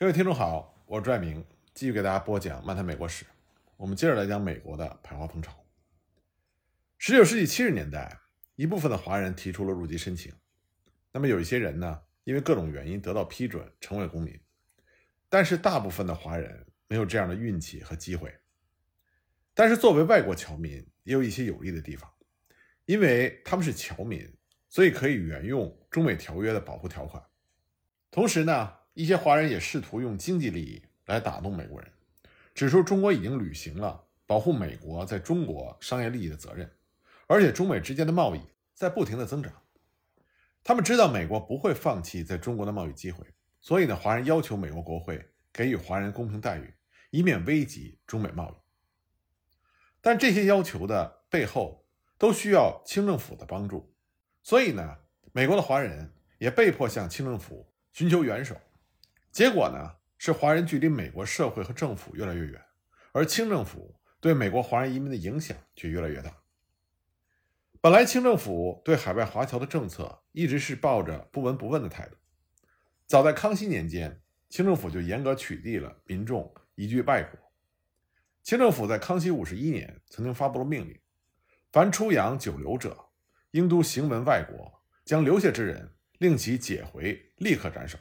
各位听众好，我是拽明，继续给大家播讲漫谈美国史。我们接着来讲美国的排华风潮。十九世纪七十年代，一部分的华人提出了入籍申请。那么有一些人呢，因为各种原因得到批准，成为公民。但是大部分的华人没有这样的运气和机会。但是作为外国侨民，也有一些有利的地方，因为他们是侨民，所以可以沿用中美条约的保护条款。同时呢。一些华人也试图用经济利益来打动美国人，指出中国已经履行了保护美国在中国商业利益的责任，而且中美之间的贸易在不停的增长。他们知道美国不会放弃在中国的贸易机会，所以呢，华人要求美国国会给予华人公平待遇，以免危及中美贸易。但这些要求的背后都需要清政府的帮助，所以呢，美国的华人也被迫向清政府寻求援手。结果呢，是华人距离美国社会和政府越来越远，而清政府对美国华人移民的影响却越来越大。本来清政府对海外华侨的政策一直是抱着不闻不问的态度。早在康熙年间，清政府就严格取缔了民众移居外国。清政府在康熙五十一年曾经发布了命令：凡出洋久留者，应都行文外国，将留下之人，令其解回，立刻斩首。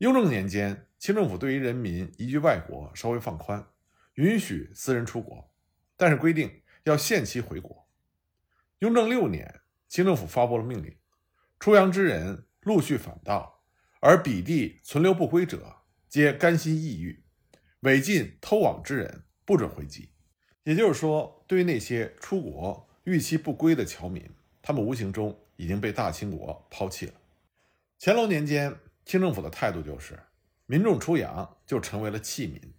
雍正年间，清政府对于人民移居外国稍微放宽，允许私人出国，但是规定要限期回国。雍正六年，清政府发布了命令：出洋之人陆续返道，而彼地存留不归者，皆甘心抑郁；违禁偷往之人，不准回籍。也就是说，对于那些出国逾期不归的侨民，他们无形中已经被大清国抛弃了。乾隆年间。清政府的态度就是，民众出洋就成为了弃民。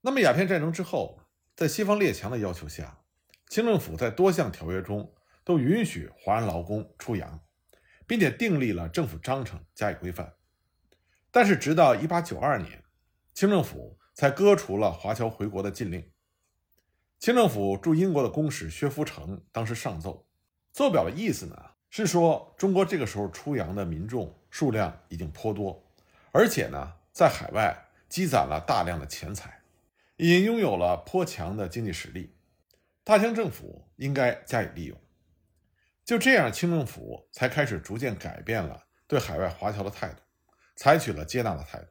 那么鸦片战争之后，在西方列强的要求下，清政府在多项条约中都允许华人劳工出洋，并且订立了政府章程加以规范。但是，直到1892年，清政府才割除了华侨回国的禁令。清政府驻英国的公使薛福成当时上奏，奏表的意思呢？是说，中国这个时候出洋的民众数量已经颇多，而且呢，在海外积攒了大量的钱财，已经拥有了颇强的经济实力，大清政府应该加以利用。就这样，清政府才开始逐渐改变了对海外华侨的态度，采取了接纳的态度，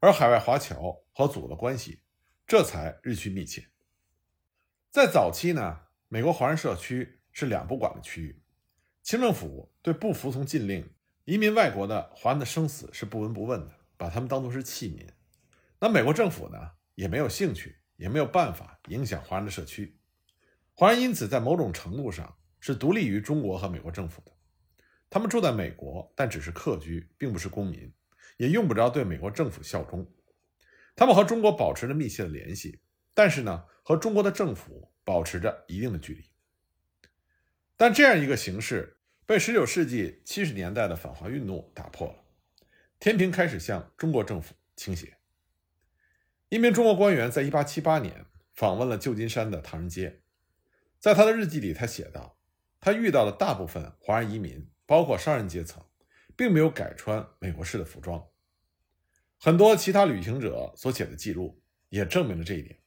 而海外华侨和祖国的关系这才日趋密切。在早期呢，美国华人社区是两不管的区域。清政府对不服从禁令、移民外国的华人的生死是不闻不问的，把他们当作是弃民。那美国政府呢，也没有兴趣，也没有办法影响华人的社区。华人因此在某种程度上是独立于中国和美国政府的。他们住在美国，但只是客居，并不是公民，也用不着对美国政府效忠。他们和中国保持着密切的联系，但是呢，和中国的政府保持着一定的距离。但这样一个形式被19世纪70年代的反华运动打破了，天平开始向中国政府倾斜。一名中国官员在1878年访问了旧金山的唐人街，在他的日记里，他写道：“他遇到了大部分华人移民，包括商人阶层，并没有改穿美国式的服装。很多其他旅行者所写的记录也证明了这一点。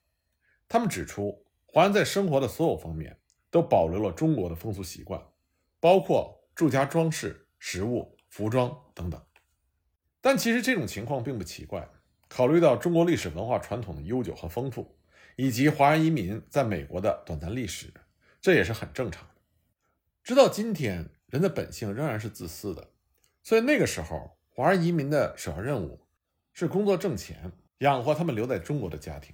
他们指出，华人在生活的所有方面。”都保留了中国的风俗习惯，包括住家装饰、食物、服装等等。但其实这种情况并不奇怪，考虑到中国历史文化传统的悠久和丰富，以及华人移民在美国的短暂历史，这也是很正常的。直到今天，人的本性仍然是自私的，所以那个时候，华人移民的首要任务是工作挣钱，养活他们留在中国的家庭。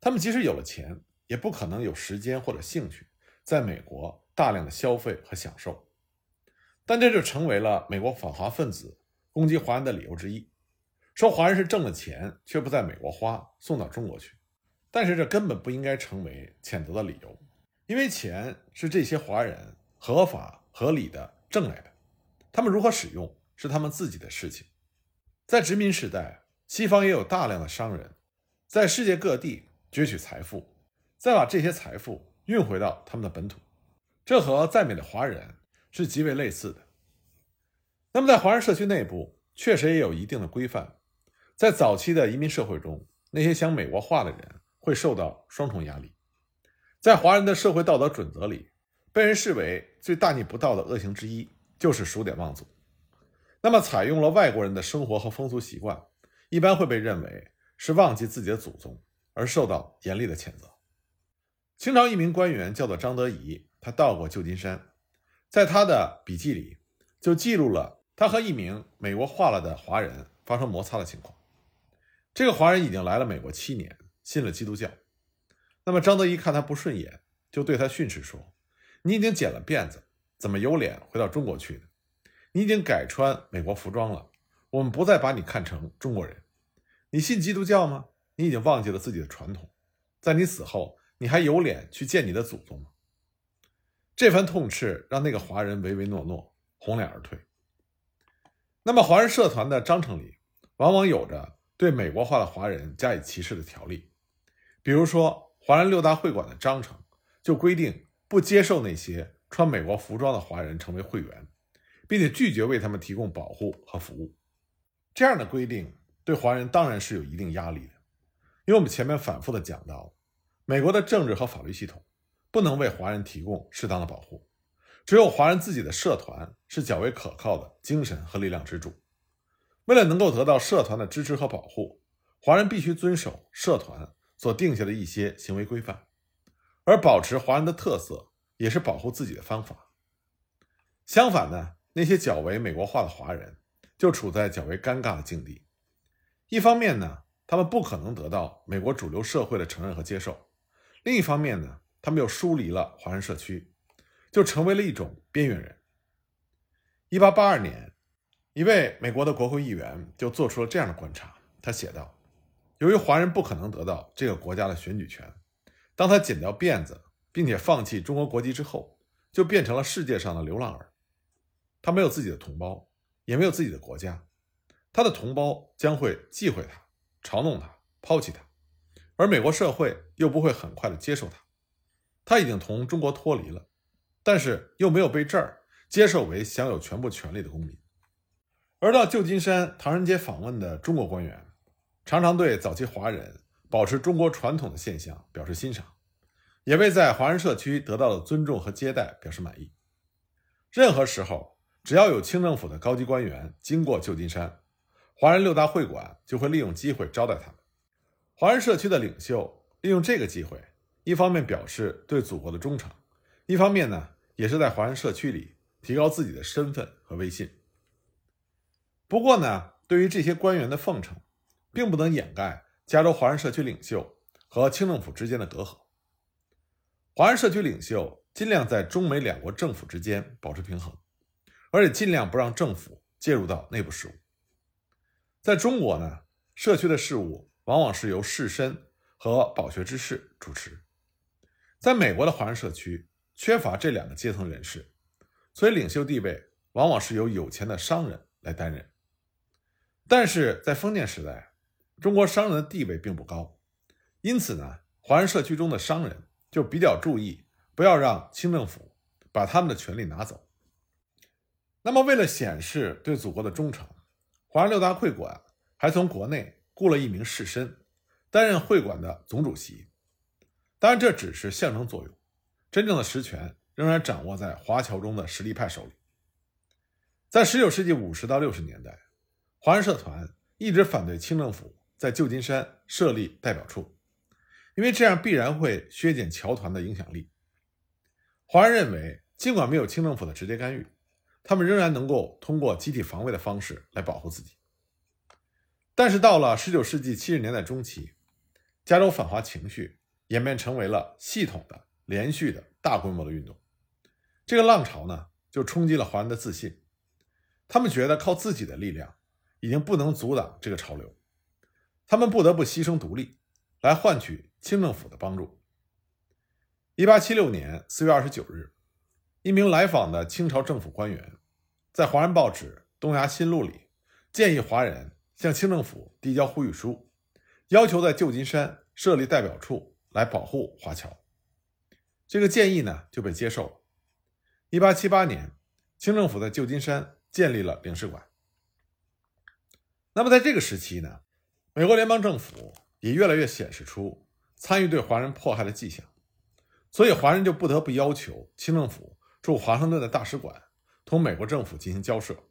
他们即使有了钱，也不可能有时间或者兴趣。在美国大量的消费和享受，但这就成为了美国反华分子攻击华人的理由之一，说华人是挣了钱却不在美国花，送到中国去。但是这根本不应该成为谴责的理由，因为钱是这些华人合法合理的挣来的，他们如何使用是他们自己的事情。在殖民时代，西方也有大量的商人，在世界各地攫取财富，再把这些财富。运回到他们的本土，这和在美的华人是极为类似的。那么，在华人社区内部，确实也有一定的规范。在早期的移民社会中，那些想美国化的人会受到双重压力。在华人的社会道德准则里，被人视为最大逆不道的恶行之一就是数典忘祖。那么，采用了外国人的生活和风俗习惯，一般会被认为是忘记自己的祖宗，而受到严厉的谴责。清朝一名官员叫做张德仪，他到过旧金山，在他的笔记里就记录了他和一名美国化了的华人发生摩擦的情况。这个华人已经来了美国七年，信了基督教。那么张德仪看他不顺眼，就对他训斥说：“你已经剪了辫子，怎么有脸回到中国去呢？”你已经改穿美国服装了，我们不再把你看成中国人。你信基督教吗？你已经忘记了自己的传统，在你死后，你还有脸去见你的祖宗吗？这番痛斥让那个华人唯唯诺诺，红脸而退。那么，华人社团的章程里，往往有着对美国化的华人加以歧视的条例，比如说，华人六大会馆的章程就规定不接受那些穿美国服装的华人成为会员。并且拒绝为他们提供保护和服务，这样的规定对华人当然是有一定压力的，因为我们前面反复的讲到，美国的政治和法律系统不能为华人提供适当的保护，只有华人自己的社团是较为可靠的精神和力量支柱。为了能够得到社团的支持和保护，华人必须遵守社团所定下的一些行为规范，而保持华人的特色也是保护自己的方法。相反呢？那些较为美国化的华人就处在较为尴尬的境地。一方面呢，他们不可能得到美国主流社会的承认和接受；另一方面呢，他们又疏离了华人社区，就成为了一种边缘人。一八八二年，一位美国的国会议员就做出了这样的观察，他写道：“由于华人不可能得到这个国家的选举权，当他剪掉辫子，并且放弃中国国籍之后，就变成了世界上的流浪儿。”他没有自己的同胞，也没有自己的国家，他的同胞将会忌讳他、嘲弄他、抛弃他，而美国社会又不会很快的接受他。他已经同中国脱离了，但是又没有被这儿接受为享有全部权利的公民。而到旧金山唐人街访问的中国官员，常常对早期华人保持中国传统的现象表示欣赏，也为在华人社区得到的尊重和接待表示满意。任何时候。只要有清政府的高级官员经过旧金山，华人六大会馆就会利用机会招待他们。华人社区的领袖利用这个机会，一方面表示对祖国的忠诚，一方面呢，也是在华人社区里提高自己的身份和威信。不过呢，对于这些官员的奉承，并不能掩盖加州华人社区领袖和清政府之间的隔阂。华人社区领袖尽量在中美两国政府之间保持平衡。而且尽量不让政府介入到内部事务。在中国呢，社区的事务往往是由士绅和饱学之士主持；在美国的华人社区缺乏这两个阶层人士，所以领袖地位往往是由有钱的商人来担任。但是在封建时代，中国商人的地位并不高，因此呢，华人社区中的商人就比较注意不要让清政府把他们的权利拿走。那么，为了显示对祖国的忠诚，华人六大会馆还从国内雇了一名士绅，担任会馆的总主席。当然，这只是象征作用，真正的实权仍然掌握在华侨中的实力派手里。在19世纪50到60年代，华人社团一直反对清政府在旧金山设立代表处，因为这样必然会削减侨团的影响力。华人认为，尽管没有清政府的直接干预，他们仍然能够通过集体防卫的方式来保护自己，但是到了19世纪70年代中期，加州反华情绪演变成为了系统的、连续的大规模的运动。这个浪潮呢，就冲击了华人的自信，他们觉得靠自己的力量已经不能阻挡这个潮流，他们不得不牺牲独立，来换取清政府的帮助。1876年4月29日。一名来访的清朝政府官员，在华人报纸《东亚新录》里建议华人向清政府递交呼吁书，要求在旧金山设立代表处来保护华侨。这个建议呢就被接受了。一八七八年，清政府在旧金山建立了领事馆。那么在这个时期呢，美国联邦政府也越来越显示出参与对华人迫害的迹象，所以华人就不得不要求清政府驻华盛顿的大使馆同美国政府进行交涉。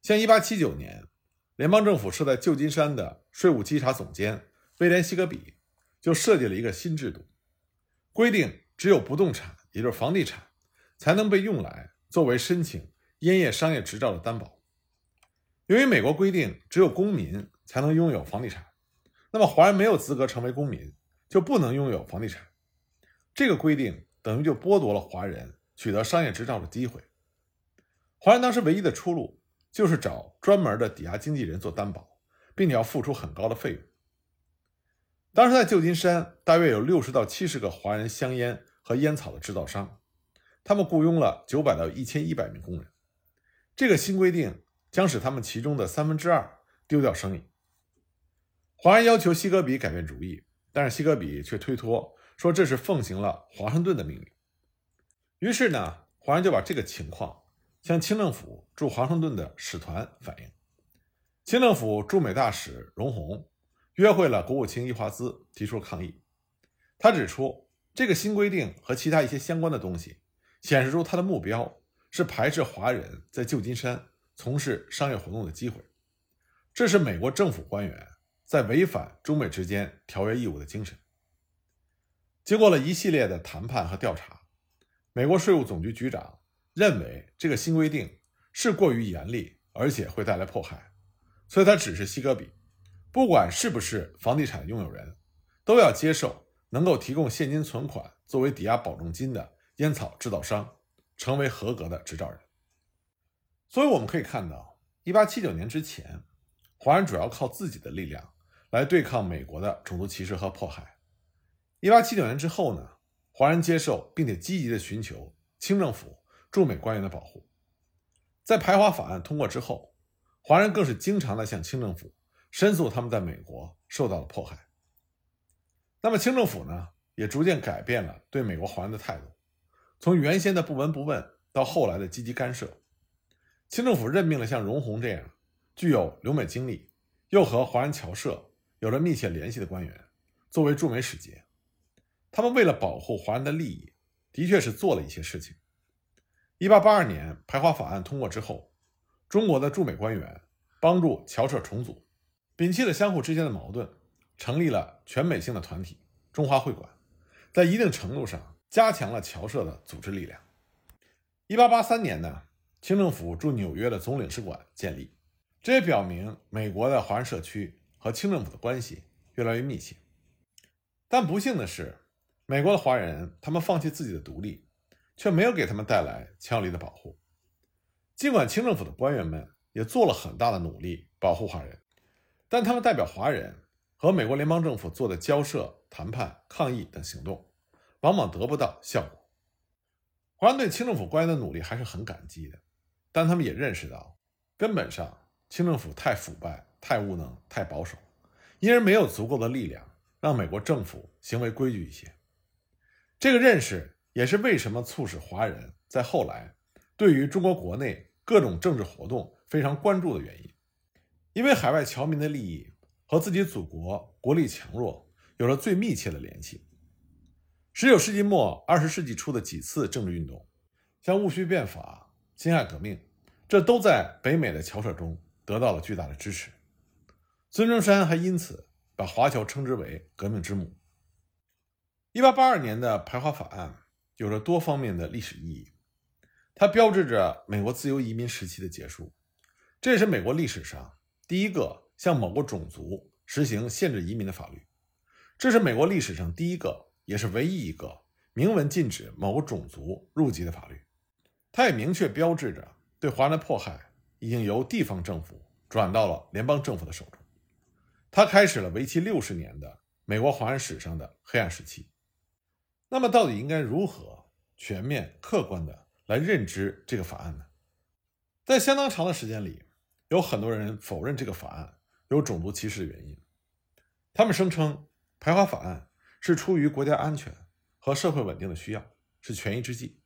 像1879年，联邦政府设在旧金山的税务稽查总监威廉·西格比就设计了一个新制度，规定只有不动产，也就是房地产，才能被用来作为申请烟叶商业执照的担保。由于美国规定只有公民才能拥有房地产，那么华人没有资格成为公民，就不能拥有房地产。这个规定等于就剥夺了华人取得商业执照的机会。华人当时唯一的出路就是找专门的抵押经纪人做担保，并且要付出很高的费用。当时在旧金山，大约有六十到七十个华人香烟和烟草的制造商，他们雇佣了九百到一千一百名工人。这个新规定。将使他们其中的三分之二丢掉生意。华人要求西格比改变主意，但是西格比却推脱说这是奉行了华盛顿的命令。于是呢，华人就把这个情况向清政府驻华盛顿的使团反映。清政府驻美大使荣闳约会了国务卿易华兹，提出抗议。他指出，这个新规定和其他一些相关的东西，显示出他的目标是排斥华人在旧金山。从事商业活动的机会，这是美国政府官员在违反中美之间条约义务的精神。经过了一系列的谈判和调查，美国税务总局局长认为这个新规定是过于严厉，而且会带来迫害，所以他指示西格比，不管是不是房地产拥有人，都要接受能够提供现金存款作为抵押保证金的烟草制造商，成为合格的执照人。所以我们可以看到，一八七九年之前，华人主要靠自己的力量来对抗美国的种族歧视和迫害。一八七九年之后呢，华人接受并且积极的寻求清政府驻美官员的保护。在排华法案通过之后，华人更是经常的向清政府申诉他们在美国受到了迫害。那么清政府呢，也逐渐改变了对美国华人的态度，从原先的不闻不问到后来的积极干涉。清政府任命了像荣闳这样具有留美经历，又和华人侨社有着密切联系的官员作为驻美使节。他们为了保护华人的利益，的确是做了一些事情。一八八二年排华法案通过之后，中国的驻美官员帮助侨社重组，摒弃了相互之间的矛盾，成立了全美性的团体——中华会馆，在一定程度上加强了侨社的组织力量。一八八三年呢？清政府驻纽约的总领事馆建立，这也表明美国的华人社区和清政府的关系越来越密切。但不幸的是，美国的华人他们放弃自己的独立，却没有给他们带来强有力的保护。尽管清政府的官员们也做了很大的努力保护华人，但他们代表华人和美国联邦政府做的交涉、谈判、抗议等行动，往往得不到效果。华人对清政府官员的努力还是很感激的。但他们也认识到，根本上清政府太腐败、太无能、太保守，因而没有足够的力量让美国政府行为规矩一些。这个认识也是为什么促使华人在后来对于中国国内各种政治活动非常关注的原因。因为海外侨民的利益和自己祖国国力强弱有着最密切的联系。十九世纪末、二十世纪初的几次政治运动，像戊戌变法。辛亥革命，这都在北美的侨社中得到了巨大的支持。孙中山还因此把华侨称之为“革命之母”。一八八二年的排华法案有着多方面的历史意义，它标志着美国自由移民时期的结束，这也是美国历史上第一个向某个种族实行限制移民的法律，这是美国历史上第一个，也是唯一一个明文禁止某个种族入籍的法律。它也明确标志着，对华人的迫害已经由地方政府转到了联邦政府的手中。它开始了为期六十年的美国华人史上的黑暗时期。那么，到底应该如何全面、客观的来认知这个法案呢？在相当长的时间里，有很多人否认这个法案有种族歧视的原因。他们声称，排华法案是出于国家安全和社会稳定的需要，是权宜之计。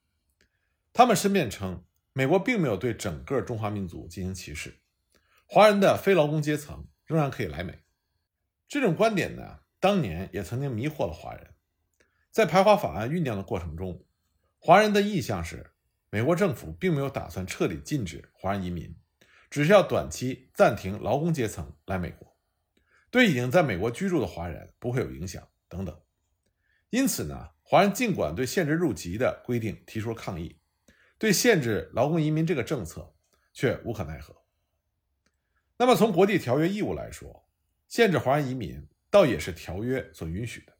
他们申辩称，美国并没有对整个中华民族进行歧视，华人的非劳工阶层仍然可以来美。这种观点呢，当年也曾经迷惑了华人。在排华法案酝酿的过程中，华人的意向是，美国政府并没有打算彻底禁止华人移民，只是要短期暂停劳工阶层来美国，对已经在美国居住的华人不会有影响等等。因此呢，华人尽管对限制入籍的规定提出了抗议，对限制劳工移民这个政策却无可奈何。那么从国际条约义务来说，限制华人移民倒也是条约所允许的，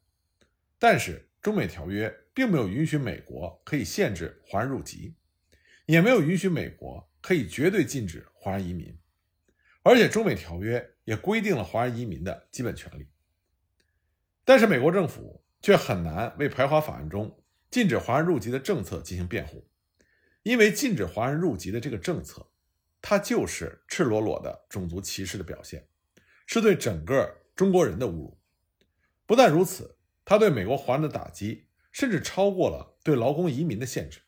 但是。中美条约并没有允许美国可以限制华人入籍，也没有允许美国可以绝对禁止华人移民，而且中美条约也规定了华人移民的基本权利。但是美国政府却很难为排华法案中禁止华人入籍的政策进行辩护，因为禁止华人入籍的这个政策，它就是赤裸裸的种族歧视的表现，是对整个中国人的侮辱。不但如此。他对美国华人的打击，甚至超过了对劳工移民的限制，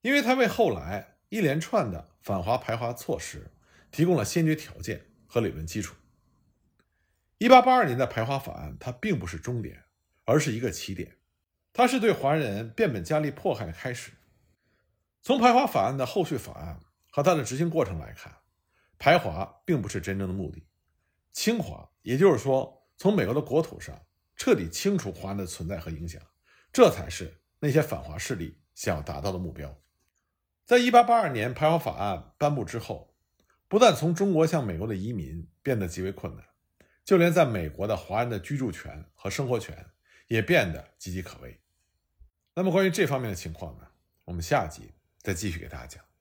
因为他为后来一连串的反华排华措施提供了先决条件和理论基础。一八八二年的排华法案，它并不是终点，而是一个起点，它是对华人变本加厉迫害的开始。从排华法案的后续法案和它的执行过程来看，排华并不是真正的目的，清华，也就是说，从美国的国土上。彻底清除华人的存在和影响，这才是那些反华势力想要达到的目标。在一八八二年排华法案颁布之后，不但从中国向美国的移民变得极为困难，就连在美国的华人的居住权和生活权也变得岌岌可危。那么，关于这方面的情况呢？我们下集再继续给大家讲。